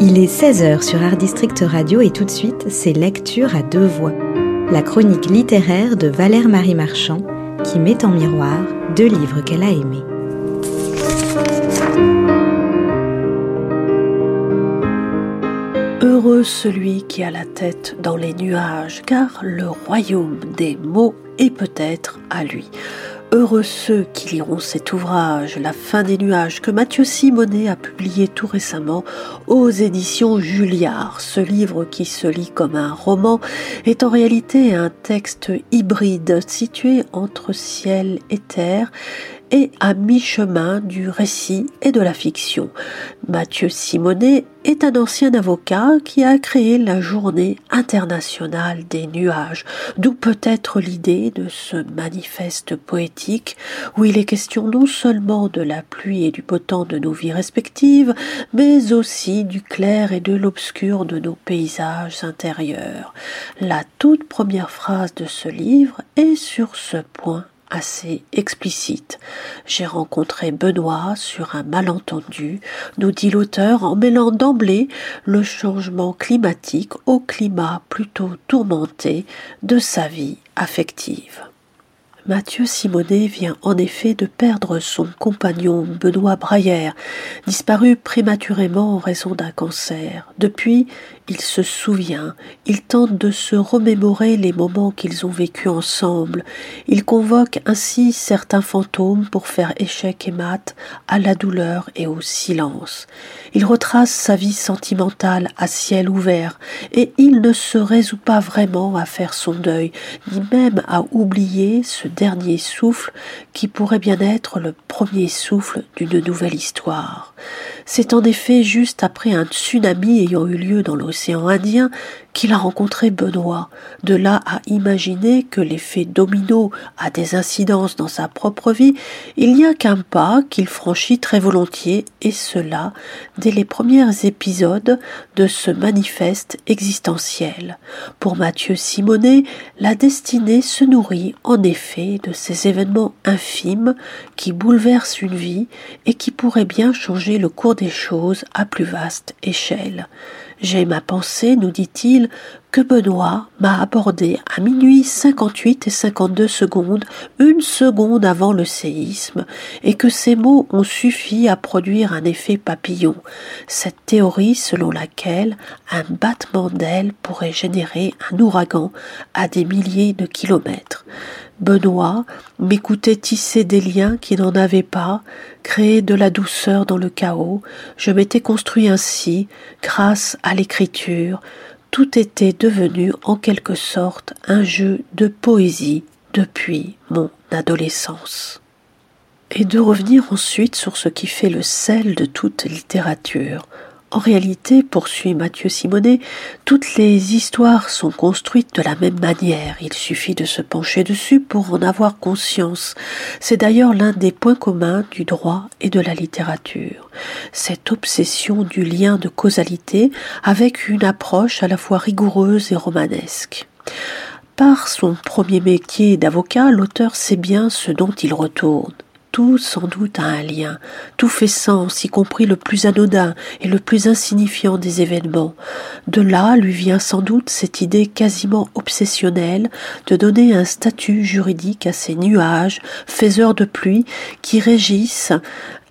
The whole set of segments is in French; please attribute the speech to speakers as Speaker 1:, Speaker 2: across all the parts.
Speaker 1: Il est 16h sur Art District Radio et tout de suite, c'est Lecture à deux voix. La chronique littéraire de Valère Marie Marchand qui met en miroir deux livres qu'elle a aimés.
Speaker 2: Heureux celui qui a la tête dans les nuages, car le royaume des mots est peut-être à lui. Heureux ceux qui liront cet ouvrage, La fin des nuages, que Mathieu Simonet a publié tout récemment aux éditions Julliard. Ce livre qui se lit comme un roman est en réalité un texte hybride situé entre ciel et terre et à mi-chemin du récit et de la fiction. Mathieu Simonet est un ancien avocat qui a créé la journée internationale des nuages, d'où peut-être l'idée de ce manifeste poétique où il est question non seulement de la pluie et du beau temps de nos vies respectives, mais aussi du clair et de l'obscur de nos paysages intérieurs. La toute première phrase de ce livre est sur ce point assez explicite. J'ai rencontré Benoît sur un malentendu, nous dit l'auteur en mêlant d'emblée le changement climatique au climat plutôt tourmenté de sa vie affective. Mathieu Simonet vient en effet de perdre son compagnon Benoît Braillère, disparu prématurément en raison d'un cancer. Depuis, il se souvient, il tente de se remémorer les moments qu'ils ont vécus ensemble. Il convoque ainsi certains fantômes pour faire échec et mat à la douleur et au silence. Il retrace sa vie sentimentale à ciel ouvert, et il ne se résout pas vraiment à faire son deuil, ni même à oublier ce dernier souffle qui pourrait bien être le premier souffle d'une nouvelle histoire. C'est en effet juste après un tsunami ayant eu lieu dans l'océan Indien qu'il a rencontré Benoît. De là à imaginer que l'effet domino a des incidences dans sa propre vie, il n'y a qu'un pas qu'il franchit très volontiers, et cela dès les premiers épisodes de ce manifeste existentiel. Pour Mathieu Simonet, la destinée se nourrit en effet de ces événements infimes qui bouleversent une vie et qui pourraient bien changer le cours des choses à plus vaste échelle. J'ai ma pensée, nous dit-il, que Benoît m'a abordé à minuit 58 et 52 secondes, une seconde avant le séisme, et que ces mots ont suffi à produire un effet papillon, cette théorie selon laquelle un battement d'ailes pourrait générer un ouragan à des milliers de kilomètres. Benoît m'écoutait tisser des liens qui n'en avaient pas, créer de la douceur dans le chaos. Je m'étais construit ainsi, grâce à l'écriture. Tout était devenu en quelque sorte un jeu de poésie depuis mon adolescence. Et de revenir ensuite sur ce qui fait le sel de toute littérature, en réalité, poursuit Mathieu Simonet, toutes les histoires sont construites de la même manière. Il suffit de se pencher dessus pour en avoir conscience. C'est d'ailleurs l'un des points communs du droit et de la littérature. Cette obsession du lien de causalité avec une approche à la fois rigoureuse et romanesque. Par son premier métier d'avocat, l'auteur sait bien ce dont il retourne tout sans doute a un lien, tout fait sens, y compris le plus anodin et le plus insignifiant des événements. De là lui vient sans doute cette idée quasiment obsessionnelle de donner un statut juridique à ces nuages, faiseurs de pluie, qui régissent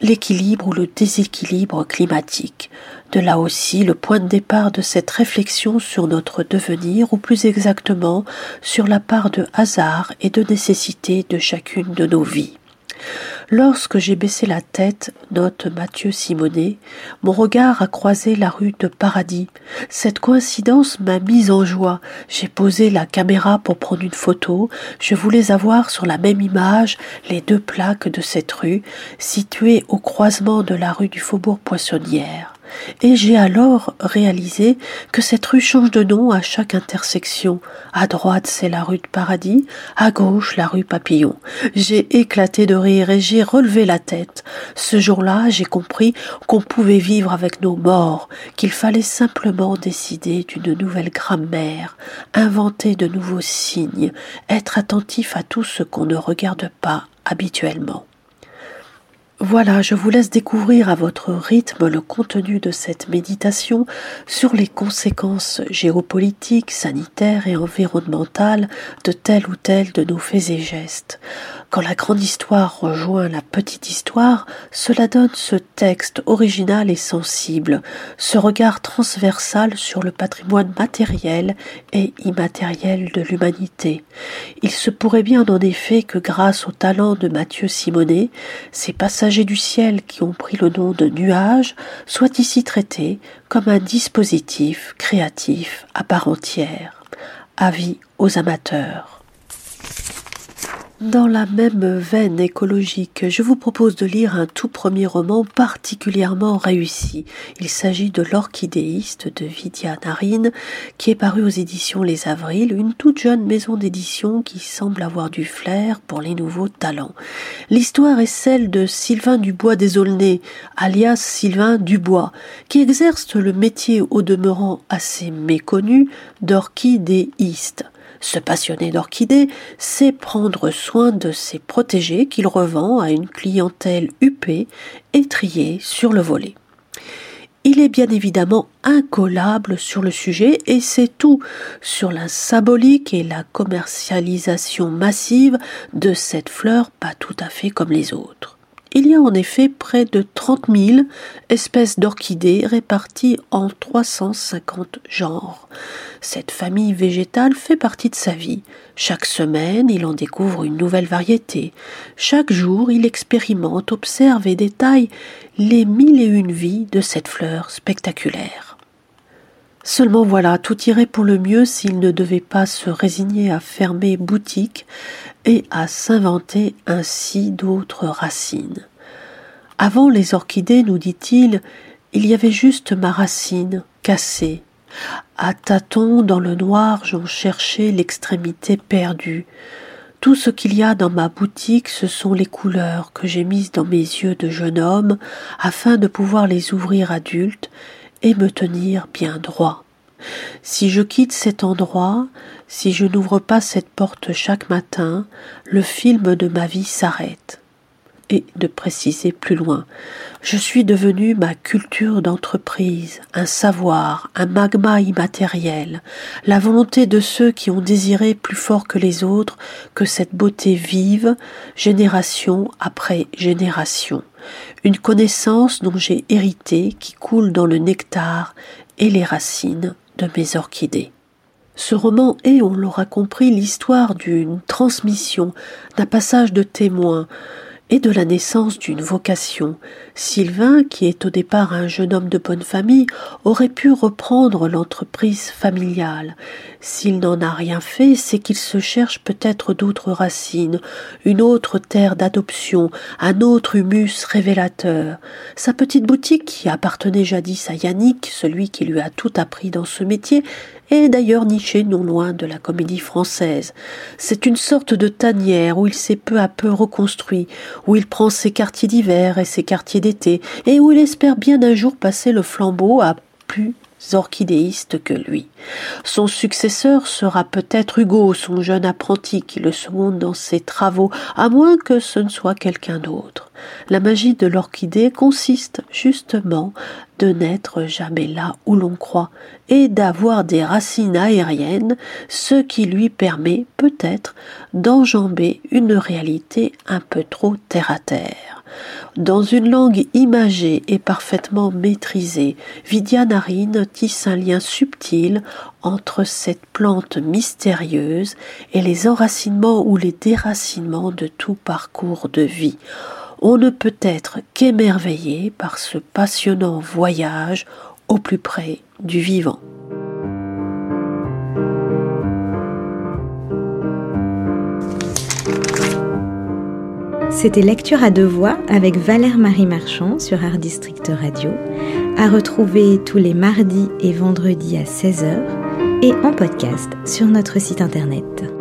Speaker 2: l'équilibre ou le déséquilibre climatique. De là aussi le point de départ de cette réflexion sur notre devenir, ou plus exactement sur la part de hasard et de nécessité de chacune de nos vies. Lorsque j'ai baissé la tête, note Mathieu Simonet, mon regard a croisé la rue de Paradis. Cette coïncidence m'a mise en joie. J'ai posé la caméra pour prendre une photo. Je voulais avoir sur la même image les deux plaques de cette rue, située au croisement de la rue du Faubourg Poissonnière et j'ai alors réalisé que cette rue change de nom à chaque intersection. À droite, c'est la rue de Paradis, à gauche, la rue Papillon. J'ai éclaté de rire et j'ai relevé la tête. Ce jour-là, j'ai compris qu'on pouvait vivre avec nos morts, qu'il fallait simplement décider d'une nouvelle grammaire, inventer de nouveaux signes, être attentif à tout ce qu'on ne regarde pas habituellement. Voilà, je vous laisse découvrir à votre rythme le contenu de cette méditation sur les conséquences géopolitiques, sanitaires et environnementales de tel ou tel de nos faits et gestes. Quand la grande histoire rejoint la petite histoire, cela donne ce texte original et sensible, ce regard transversal sur le patrimoine matériel et immatériel de l'humanité. Il se pourrait bien en effet que grâce au talent de Mathieu Simonet, ces passages du ciel qui ont pris le nom de nuages soient ici traités comme un dispositif créatif à part entière. Avis aux amateurs. Dans la même veine écologique, je vous propose de lire un tout premier roman particulièrement réussi. Il s'agit de L'Orchidéiste de Vidya Narine, qui est paru aux éditions Les Avrils, une toute jeune maison d'édition qui semble avoir du flair pour les nouveaux talents. L'histoire est celle de Sylvain Dubois Aulnay, alias Sylvain Dubois, qui exerce le métier au demeurant assez méconnu d'orchidéiste. Ce passionné d'orchidées sait prendre soin de ses protégés qu'il revend à une clientèle huppée et triée sur le volet. Il est bien évidemment incollable sur le sujet et c'est tout sur la symbolique et la commercialisation massive de cette fleur pas tout à fait comme les autres. Il y a en effet près de 30 000 espèces d'orchidées réparties en 350 genres. Cette famille végétale fait partie de sa vie. Chaque semaine, il en découvre une nouvelle variété. Chaque jour, il expérimente, observe et détaille les mille et une vies de cette fleur spectaculaire. Seulement voilà, tout irait pour le mieux s'il ne devait pas se résigner à fermer boutique et à s'inventer ainsi d'autres racines. Avant les orchidées, nous dit-il, il y avait juste ma racine, cassée. À tâtons dans le noir, j'en cherchais l'extrémité perdue. Tout ce qu'il y a dans ma boutique, ce sont les couleurs que j'ai mises dans mes yeux de jeune homme afin de pouvoir les ouvrir adultes et me tenir bien droit. Si je quitte cet endroit, si je n'ouvre pas cette porte chaque matin, le film de ma vie s'arrête. Et de préciser plus loin, je suis devenu ma culture d'entreprise, un savoir, un magma immatériel, la volonté de ceux qui ont désiré plus fort que les autres que cette beauté vive, génération après génération, une connaissance dont j'ai hérité qui coule dans le nectar et les racines de mes orchidées. Ce roman est, on l'aura compris, l'histoire d'une transmission, d'un passage de témoin, et de la naissance d'une vocation. Sylvain, qui est au départ un jeune homme de bonne famille, aurait pu reprendre l'entreprise familiale. S'il n'en a rien fait, c'est qu'il se cherche peut-être d'autres racines, une autre terre d'adoption, un autre humus révélateur. Sa petite boutique, qui appartenait jadis à Yannick, celui qui lui a tout appris dans ce métier, est d'ailleurs niché non loin de la comédie française. C'est une sorte de tanière où il s'est peu à peu reconstruit, où il prend ses quartiers d'hiver et ses quartiers d'été, et où il espère bien un jour passer le flambeau à plus orchidéiste que lui. Son successeur sera peut-être Hugo, son jeune apprenti, qui le seconde dans ses travaux, à moins que ce ne soit quelqu'un d'autre. La magie de l'orchidée consiste justement de n'être jamais là où l'on croit et d'avoir des racines aériennes, ce qui lui permet peut-être d'enjamber une réalité un peu trop terre à terre. Dans une langue imagée et parfaitement maîtrisée, Vidya Narine tisse un lien subtil entre cette plante mystérieuse et les enracinements ou les déracinements de tout parcours de vie. On ne peut être qu'émerveillé par ce passionnant voyage au plus près du vivant.
Speaker 1: C'était Lecture à deux voix avec Valère Marie Marchand sur Art District Radio, à retrouver tous les mardis et vendredis à 16h et en podcast sur notre site internet.